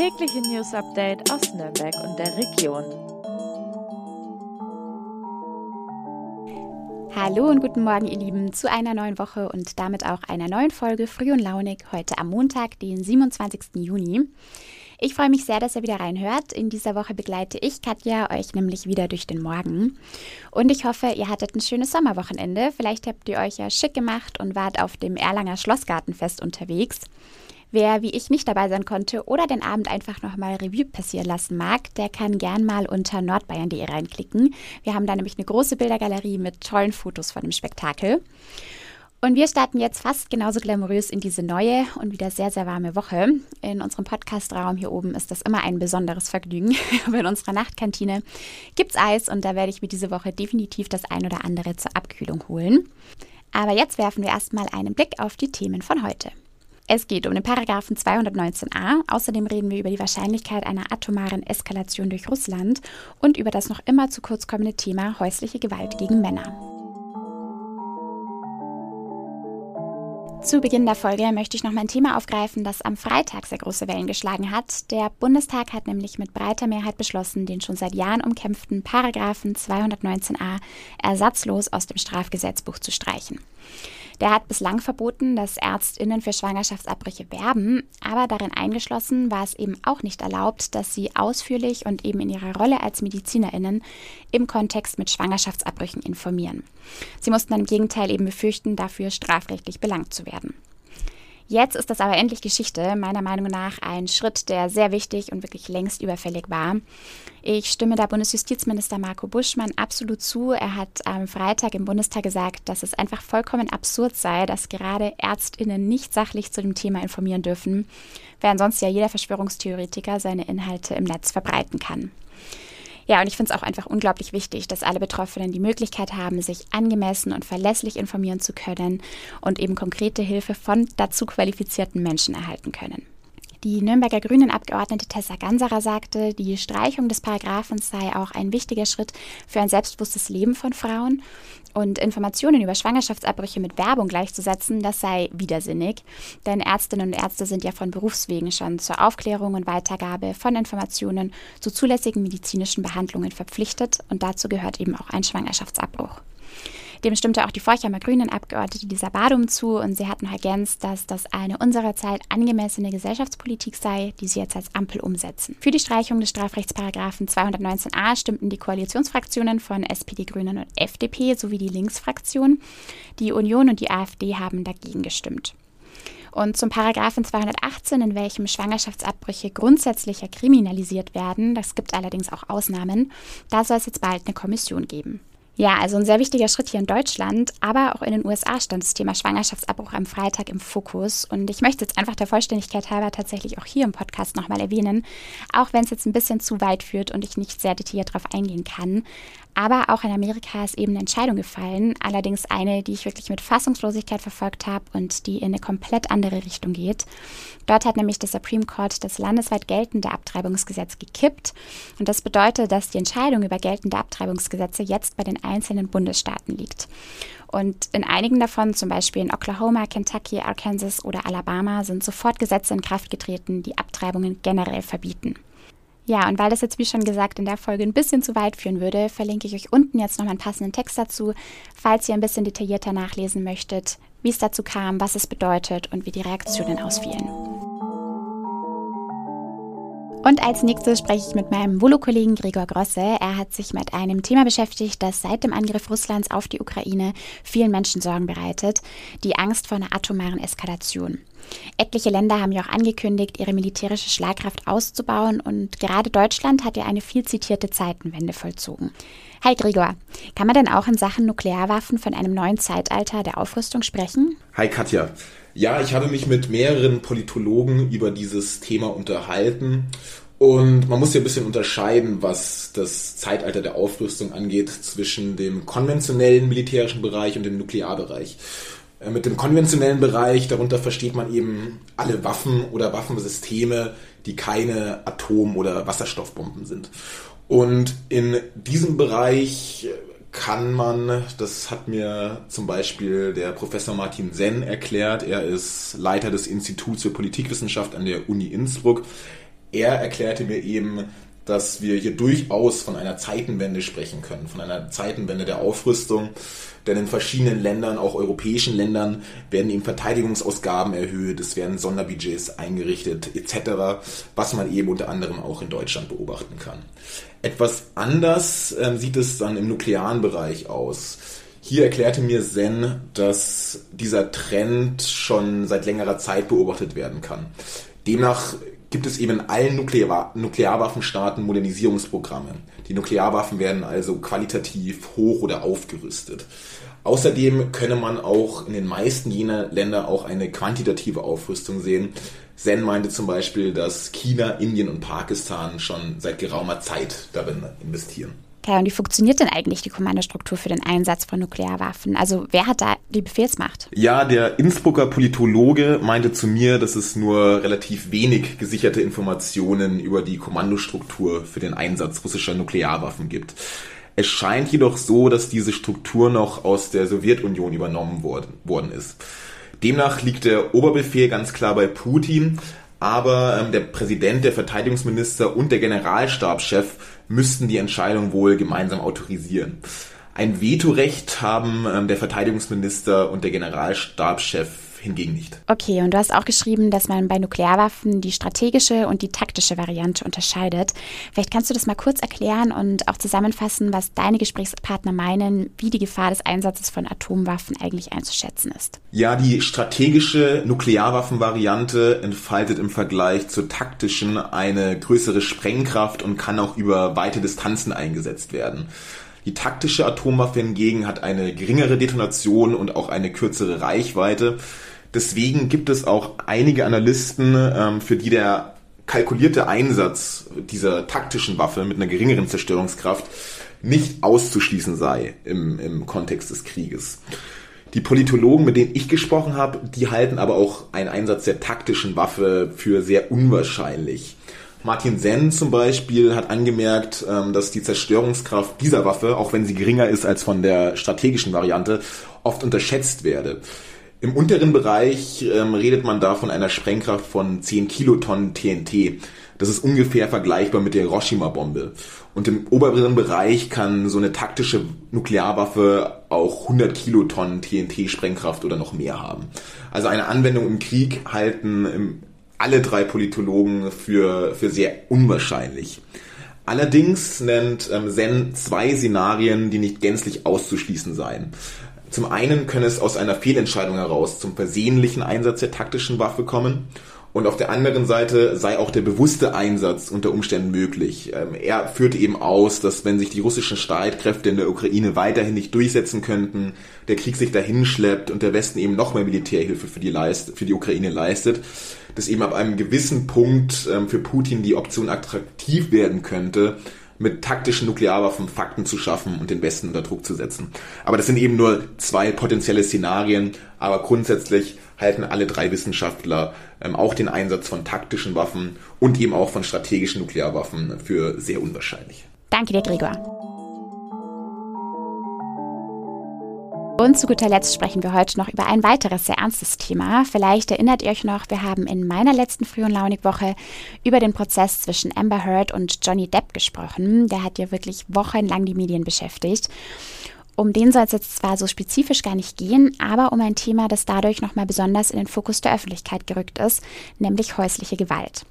tägliche News Update aus Nürnberg und der Region. Hallo und guten Morgen, ihr Lieben, zu einer neuen Woche und damit auch einer neuen Folge Früh und Launig heute am Montag, den 27. Juni. Ich freue mich sehr, dass ihr wieder reinhört. In dieser Woche begleite ich, Katja, euch nämlich wieder durch den Morgen. Und ich hoffe, ihr hattet ein schönes Sommerwochenende. Vielleicht habt ihr euch ja schick gemacht und wart auf dem Erlanger Schlossgartenfest unterwegs. Wer wie ich nicht dabei sein konnte oder den Abend einfach nochmal Revue passieren lassen mag, der kann gern mal unter nordbayern.de reinklicken. Wir haben da nämlich eine große Bildergalerie mit tollen Fotos von dem Spektakel. Und wir starten jetzt fast genauso glamourös in diese neue und wieder sehr, sehr warme Woche. In unserem Podcastraum hier oben ist das immer ein besonderes Vergnügen. Aber in unserer Nachtkantine gibt's Eis und da werde ich mir diese Woche definitiv das ein oder andere zur Abkühlung holen. Aber jetzt werfen wir erstmal einen Blick auf die Themen von heute. Es geht um den Paragraphen 219a. Außerdem reden wir über die Wahrscheinlichkeit einer atomaren Eskalation durch Russland und über das noch immer zu kurz kommende Thema häusliche Gewalt gegen Männer. Zu Beginn der Folge möchte ich noch mal ein Thema aufgreifen, das am Freitag sehr große Wellen geschlagen hat. Der Bundestag hat nämlich mit breiter Mehrheit beschlossen, den schon seit Jahren umkämpften Paragraphen 219a ersatzlos aus dem Strafgesetzbuch zu streichen. Der hat bislang verboten, dass Ärztinnen für Schwangerschaftsabbrüche werben, aber darin eingeschlossen war es eben auch nicht erlaubt, dass sie ausführlich und eben in ihrer Rolle als Medizinerinnen im Kontext mit Schwangerschaftsabbrüchen informieren. Sie mussten dann im Gegenteil eben befürchten, dafür strafrechtlich belangt zu werden. Jetzt ist das aber endlich Geschichte, meiner Meinung nach ein Schritt, der sehr wichtig und wirklich längst überfällig war. Ich stimme da Bundesjustizminister Marco Buschmann absolut zu. Er hat am Freitag im Bundestag gesagt, dass es einfach vollkommen absurd sei, dass gerade Ärztinnen nicht sachlich zu dem Thema informieren dürfen, während sonst ja jeder Verschwörungstheoretiker seine Inhalte im Netz verbreiten kann. Ja, und ich finde es auch einfach unglaublich wichtig, dass alle Betroffenen die Möglichkeit haben, sich angemessen und verlässlich informieren zu können und eben konkrete Hilfe von dazu qualifizierten Menschen erhalten können. Die Nürnberger Grünen-Abgeordnete Tessa Ganserer sagte, die Streichung des Paragraphens sei auch ein wichtiger Schritt für ein selbstbewusstes Leben von Frauen. Und Informationen über Schwangerschaftsabbrüche mit Werbung gleichzusetzen, das sei widersinnig. Denn Ärztinnen und Ärzte sind ja von Berufswegen schon zur Aufklärung und Weitergabe von Informationen zu zulässigen medizinischen Behandlungen verpflichtet. Und dazu gehört eben auch ein Schwangerschaftsabbruch. Dem stimmte auch die Forchheimer Grünen-Abgeordnete Lisa Badum zu und sie hatten ergänzt, dass das eine unserer Zeit angemessene Gesellschaftspolitik sei, die sie jetzt als Ampel umsetzen. Für die Streichung des Strafrechtsparagraphen 219a stimmten die Koalitionsfraktionen von SPD, Grünen und FDP sowie die Linksfraktion. Die Union und die AfD haben dagegen gestimmt. Und zum Paragraphen 218, in welchem Schwangerschaftsabbrüche grundsätzlicher kriminalisiert werden, das gibt allerdings auch Ausnahmen, da soll es jetzt bald eine Kommission geben. Ja, also ein sehr wichtiger Schritt hier in Deutschland, aber auch in den USA stand das Thema Schwangerschaftsabbruch am Freitag im Fokus. Und ich möchte jetzt einfach der Vollständigkeit halber tatsächlich auch hier im Podcast nochmal erwähnen, auch wenn es jetzt ein bisschen zu weit führt und ich nicht sehr detailliert darauf eingehen kann. Aber auch in Amerika ist eben eine Entscheidung gefallen, allerdings eine, die ich wirklich mit Fassungslosigkeit verfolgt habe und die in eine komplett andere Richtung geht. Dort hat nämlich das Supreme Court das landesweit geltende Abtreibungsgesetz gekippt. Und das bedeutet, dass die Entscheidung über geltende Abtreibungsgesetze jetzt bei den einzelnen Bundesstaaten liegt. Und in einigen davon, zum Beispiel in Oklahoma, Kentucky, Arkansas oder Alabama, sind sofort Gesetze in Kraft getreten, die Abtreibungen generell verbieten. Ja, und weil das jetzt, wie schon gesagt, in der Folge ein bisschen zu weit führen würde, verlinke ich euch unten jetzt nochmal einen passenden Text dazu, falls ihr ein bisschen detaillierter nachlesen möchtet, wie es dazu kam, was es bedeutet und wie die Reaktionen ausfielen. Und als nächstes spreche ich mit meinem Volo-Kollegen Gregor Grosse. Er hat sich mit einem Thema beschäftigt, das seit dem Angriff Russlands auf die Ukraine vielen Menschen Sorgen bereitet, die Angst vor einer atomaren Eskalation. Etliche Länder haben ja auch angekündigt, ihre militärische Schlagkraft auszubauen und gerade Deutschland hat ja eine viel zitierte Zeitenwende vollzogen. Hi Gregor, kann man denn auch in Sachen Nuklearwaffen von einem neuen Zeitalter der Aufrüstung sprechen? Hi Katja. Ja, ich habe mich mit mehreren Politologen über dieses Thema unterhalten und man muss ja ein bisschen unterscheiden, was das Zeitalter der Aufrüstung angeht, zwischen dem konventionellen militärischen Bereich und dem Nuklearbereich. Äh, mit dem konventionellen Bereich, darunter versteht man eben alle Waffen oder Waffensysteme, die keine Atom- oder Wasserstoffbomben sind. Und in diesem Bereich kann man, das hat mir zum Beispiel der Professor Martin Senn erklärt, er ist Leiter des Instituts für Politikwissenschaft an der Uni Innsbruck, er erklärte mir eben, dass wir hier durchaus von einer Zeitenwende sprechen können, von einer Zeitenwende der Aufrüstung. Denn in verschiedenen Ländern, auch europäischen Ländern, werden eben Verteidigungsausgaben erhöht, es werden Sonderbudgets eingerichtet etc., was man eben unter anderem auch in Deutschland beobachten kann. Etwas anders äh, sieht es dann im nuklearen Bereich aus. Hier erklärte mir Zen, dass dieser Trend schon seit längerer Zeit beobachtet werden kann. Demnach gibt es eben in allen Nuklear Nuklearwaffenstaaten Modernisierungsprogramme. Die Nuklearwaffen werden also qualitativ hoch oder aufgerüstet. Außerdem könne man auch in den meisten jener Länder auch eine quantitative Aufrüstung sehen. Zen meinte zum Beispiel, dass China, Indien und Pakistan schon seit geraumer Zeit darin investieren. Okay, und wie funktioniert denn eigentlich die Kommandostruktur für den Einsatz von Nuklearwaffen? Also wer hat da die Befehlsmacht? Ja, der Innsbrucker Politologe meinte zu mir, dass es nur relativ wenig gesicherte Informationen über die Kommandostruktur für den Einsatz russischer Nuklearwaffen gibt. Es scheint jedoch so, dass diese Struktur noch aus der Sowjetunion übernommen worden, worden ist. Demnach liegt der Oberbefehl ganz klar bei Putin, aber ähm, der Präsident, der Verteidigungsminister und der Generalstabschef müssten die Entscheidung wohl gemeinsam autorisieren. Ein Vetorecht haben ähm, der Verteidigungsminister und der Generalstabschef hingegen nicht. Okay, und du hast auch geschrieben, dass man bei Nuklearwaffen die strategische und die taktische Variante unterscheidet. Vielleicht kannst du das mal kurz erklären und auch zusammenfassen, was deine Gesprächspartner meinen, wie die Gefahr des Einsatzes von Atomwaffen eigentlich einzuschätzen ist. Ja, die strategische Nuklearwaffenvariante entfaltet im Vergleich zur taktischen eine größere Sprengkraft und kann auch über weite Distanzen eingesetzt werden. Die taktische Atomwaffe hingegen hat eine geringere Detonation und auch eine kürzere Reichweite. Deswegen gibt es auch einige Analysten, ähm, für die der kalkulierte Einsatz dieser taktischen Waffe mit einer geringeren Zerstörungskraft nicht auszuschließen sei im, im Kontext des Krieges. Die Politologen, mit denen ich gesprochen habe, die halten aber auch einen Einsatz der taktischen Waffe für sehr unwahrscheinlich. Martin Senn zum Beispiel hat angemerkt, ähm, dass die Zerstörungskraft dieser Waffe, auch wenn sie geringer ist als von der strategischen Variante, oft unterschätzt werde. Im unteren Bereich ähm, redet man da von einer Sprengkraft von 10 Kilotonnen TNT. Das ist ungefähr vergleichbar mit der Hiroshima-Bombe. Und im oberen Bereich kann so eine taktische Nuklearwaffe auch 100 Kilotonnen TNT-Sprengkraft oder noch mehr haben. Also eine Anwendung im Krieg halten alle drei Politologen für, für sehr unwahrscheinlich. Allerdings nennt ähm, Zen zwei Szenarien, die nicht gänzlich auszuschließen seien. Zum einen könne es aus einer Fehlentscheidung heraus zum versehentlichen Einsatz der taktischen Waffe kommen und auf der anderen Seite sei auch der bewusste Einsatz unter Umständen möglich. Ähm, er führte eben aus, dass wenn sich die russischen Streitkräfte in der Ukraine weiterhin nicht durchsetzen könnten, der Krieg sich dahin schleppt und der Westen eben noch mehr Militärhilfe für die, Leist für die Ukraine leistet, dass eben ab einem gewissen Punkt ähm, für Putin die Option attraktiv werden könnte, mit taktischen Nuklearwaffen Fakten zu schaffen und den Westen unter Druck zu setzen. Aber das sind eben nur zwei potenzielle Szenarien, aber grundsätzlich halten alle drei Wissenschaftler ähm, auch den Einsatz von taktischen Waffen und eben auch von strategischen Nuklearwaffen für sehr unwahrscheinlich. Danke dir, Gregor. Und zu guter Letzt sprechen wir heute noch über ein weiteres sehr ernstes Thema. Vielleicht erinnert ihr euch noch, wir haben in meiner letzten Früh- und Launig-Woche über den Prozess zwischen Amber Heard und Johnny Depp gesprochen. Der hat ja wirklich wochenlang die Medien beschäftigt. Um den soll es jetzt zwar so spezifisch gar nicht gehen, aber um ein Thema, das dadurch nochmal besonders in den Fokus der Öffentlichkeit gerückt ist, nämlich häusliche Gewalt.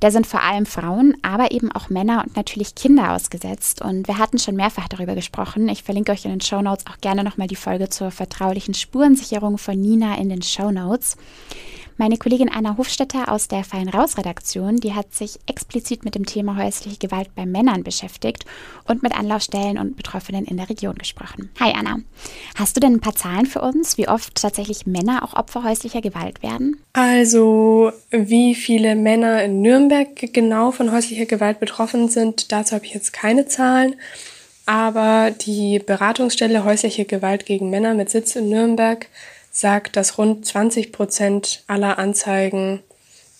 Da sind vor allem Frauen, aber eben auch Männer und natürlich Kinder ausgesetzt. Und wir hatten schon mehrfach darüber gesprochen. Ich verlinke euch in den Show Notes auch gerne nochmal die Folge zur vertraulichen Spurensicherung von Nina in den Show Notes. Meine Kollegin Anna Hofstetter aus der Fallen Raus Redaktion, die hat sich explizit mit dem Thema häusliche Gewalt bei Männern beschäftigt und mit Anlaufstellen und Betroffenen in der Region gesprochen. Hi Anna, hast du denn ein paar Zahlen für uns, wie oft tatsächlich Männer auch Opfer häuslicher Gewalt werden? Also, wie viele Männer in Nürnberg genau von häuslicher Gewalt betroffen sind, dazu habe ich jetzt keine Zahlen. Aber die Beratungsstelle häusliche Gewalt gegen Männer mit Sitz in Nürnberg sagt, dass rund 20 Prozent aller Anzeigen,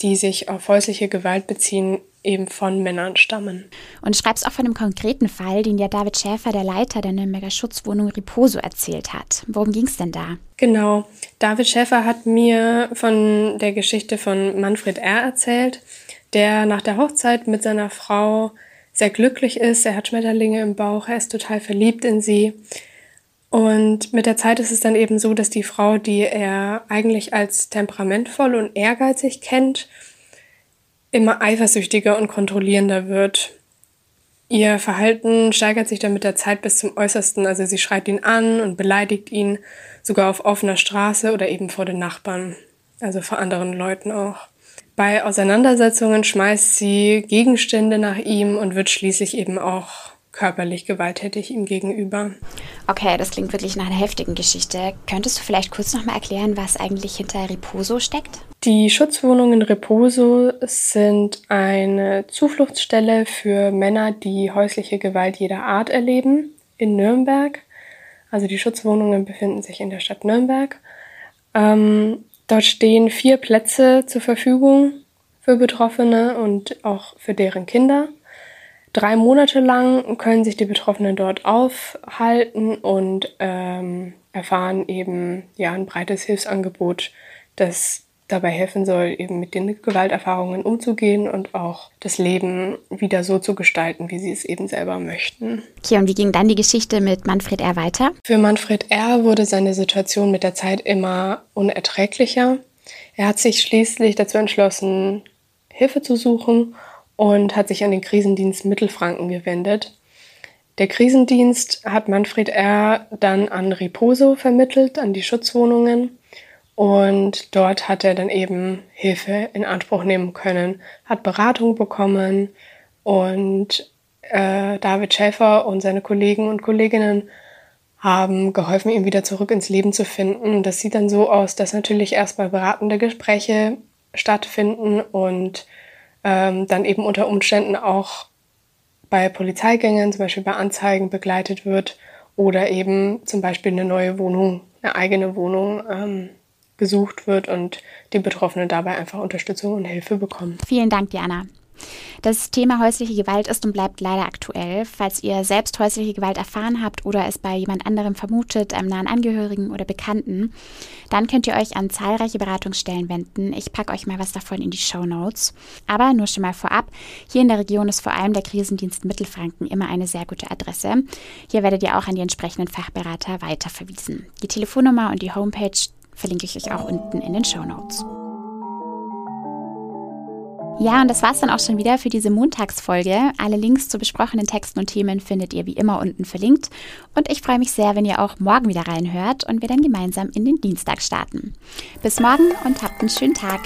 die sich auf häusliche Gewalt beziehen, eben von Männern stammen. Und schreibst auch von einem konkreten Fall, den ja David Schäfer, der Leiter der Nürnberger Schutzwohnung Riposo, erzählt hat. Worum ging es denn da? Genau. David Schäfer hat mir von der Geschichte von Manfred R. erzählt. der nach der Hochzeit mit seiner Frau sehr glücklich ist. Er hat Schmetterlinge im Bauch, er ist total verliebt in sie. Und mit der Zeit ist es dann eben so, dass die Frau, die er eigentlich als temperamentvoll und ehrgeizig kennt, immer eifersüchtiger und kontrollierender wird. Ihr Verhalten steigert sich dann mit der Zeit bis zum Äußersten. Also sie schreit ihn an und beleidigt ihn, sogar auf offener Straße oder eben vor den Nachbarn, also vor anderen Leuten auch. Bei Auseinandersetzungen schmeißt sie Gegenstände nach ihm und wird schließlich eben auch körperlich gewalttätig ihm gegenüber. Okay, das klingt wirklich nach einer heftigen Geschichte. Könntest du vielleicht kurz nochmal erklären, was eigentlich hinter Reposo steckt? Die Schutzwohnungen Reposo sind eine Zufluchtsstelle für Männer, die häusliche Gewalt jeder Art erleben in Nürnberg. Also die Schutzwohnungen befinden sich in der Stadt Nürnberg. Ähm, dort stehen vier Plätze zur Verfügung für Betroffene und auch für deren Kinder. Drei Monate lang können sich die Betroffenen dort aufhalten und ähm, erfahren eben ja ein breites Hilfsangebot, das dabei helfen soll, eben mit den Gewalterfahrungen umzugehen und auch das Leben wieder so zu gestalten, wie sie es eben selber möchten. Okay, und wie ging dann die Geschichte mit Manfred R. weiter? Für Manfred R. wurde seine Situation mit der Zeit immer unerträglicher. Er hat sich schließlich dazu entschlossen, Hilfe zu suchen und hat sich an den Krisendienst Mittelfranken gewendet. Der Krisendienst hat Manfred R. dann an Riposo vermittelt, an die Schutzwohnungen. Und dort hat er dann eben Hilfe in Anspruch nehmen können, hat Beratung bekommen und äh, David Schäfer und seine Kollegen und Kolleginnen haben geholfen, ihn wieder zurück ins Leben zu finden. Das sieht dann so aus, dass natürlich erstmal beratende Gespräche stattfinden und ähm, dann eben unter Umständen auch bei Polizeigängen, zum Beispiel bei Anzeigen begleitet wird oder eben zum Beispiel eine neue Wohnung, eine eigene Wohnung ähm, gesucht wird und die Betroffenen dabei einfach Unterstützung und Hilfe bekommen. Vielen Dank, Diana. Das Thema häusliche Gewalt ist und bleibt leider aktuell. Falls ihr selbst häusliche Gewalt erfahren habt oder es bei jemand anderem vermutet, einem nahen Angehörigen oder Bekannten, dann könnt ihr euch an zahlreiche Beratungsstellen wenden. Ich packe euch mal was davon in die Show Notes. Aber nur schon mal vorab, hier in der Region ist vor allem der Krisendienst Mittelfranken immer eine sehr gute Adresse. Hier werdet ihr auch an die entsprechenden Fachberater weiterverwiesen. Die Telefonnummer und die Homepage verlinke ich euch auch unten in den Show Notes. Ja, und das war's dann auch schon wieder für diese Montagsfolge. Alle Links zu besprochenen Texten und Themen findet ihr wie immer unten verlinkt. Und ich freue mich sehr, wenn ihr auch morgen wieder reinhört und wir dann gemeinsam in den Dienstag starten. Bis morgen und habt einen schönen Tag.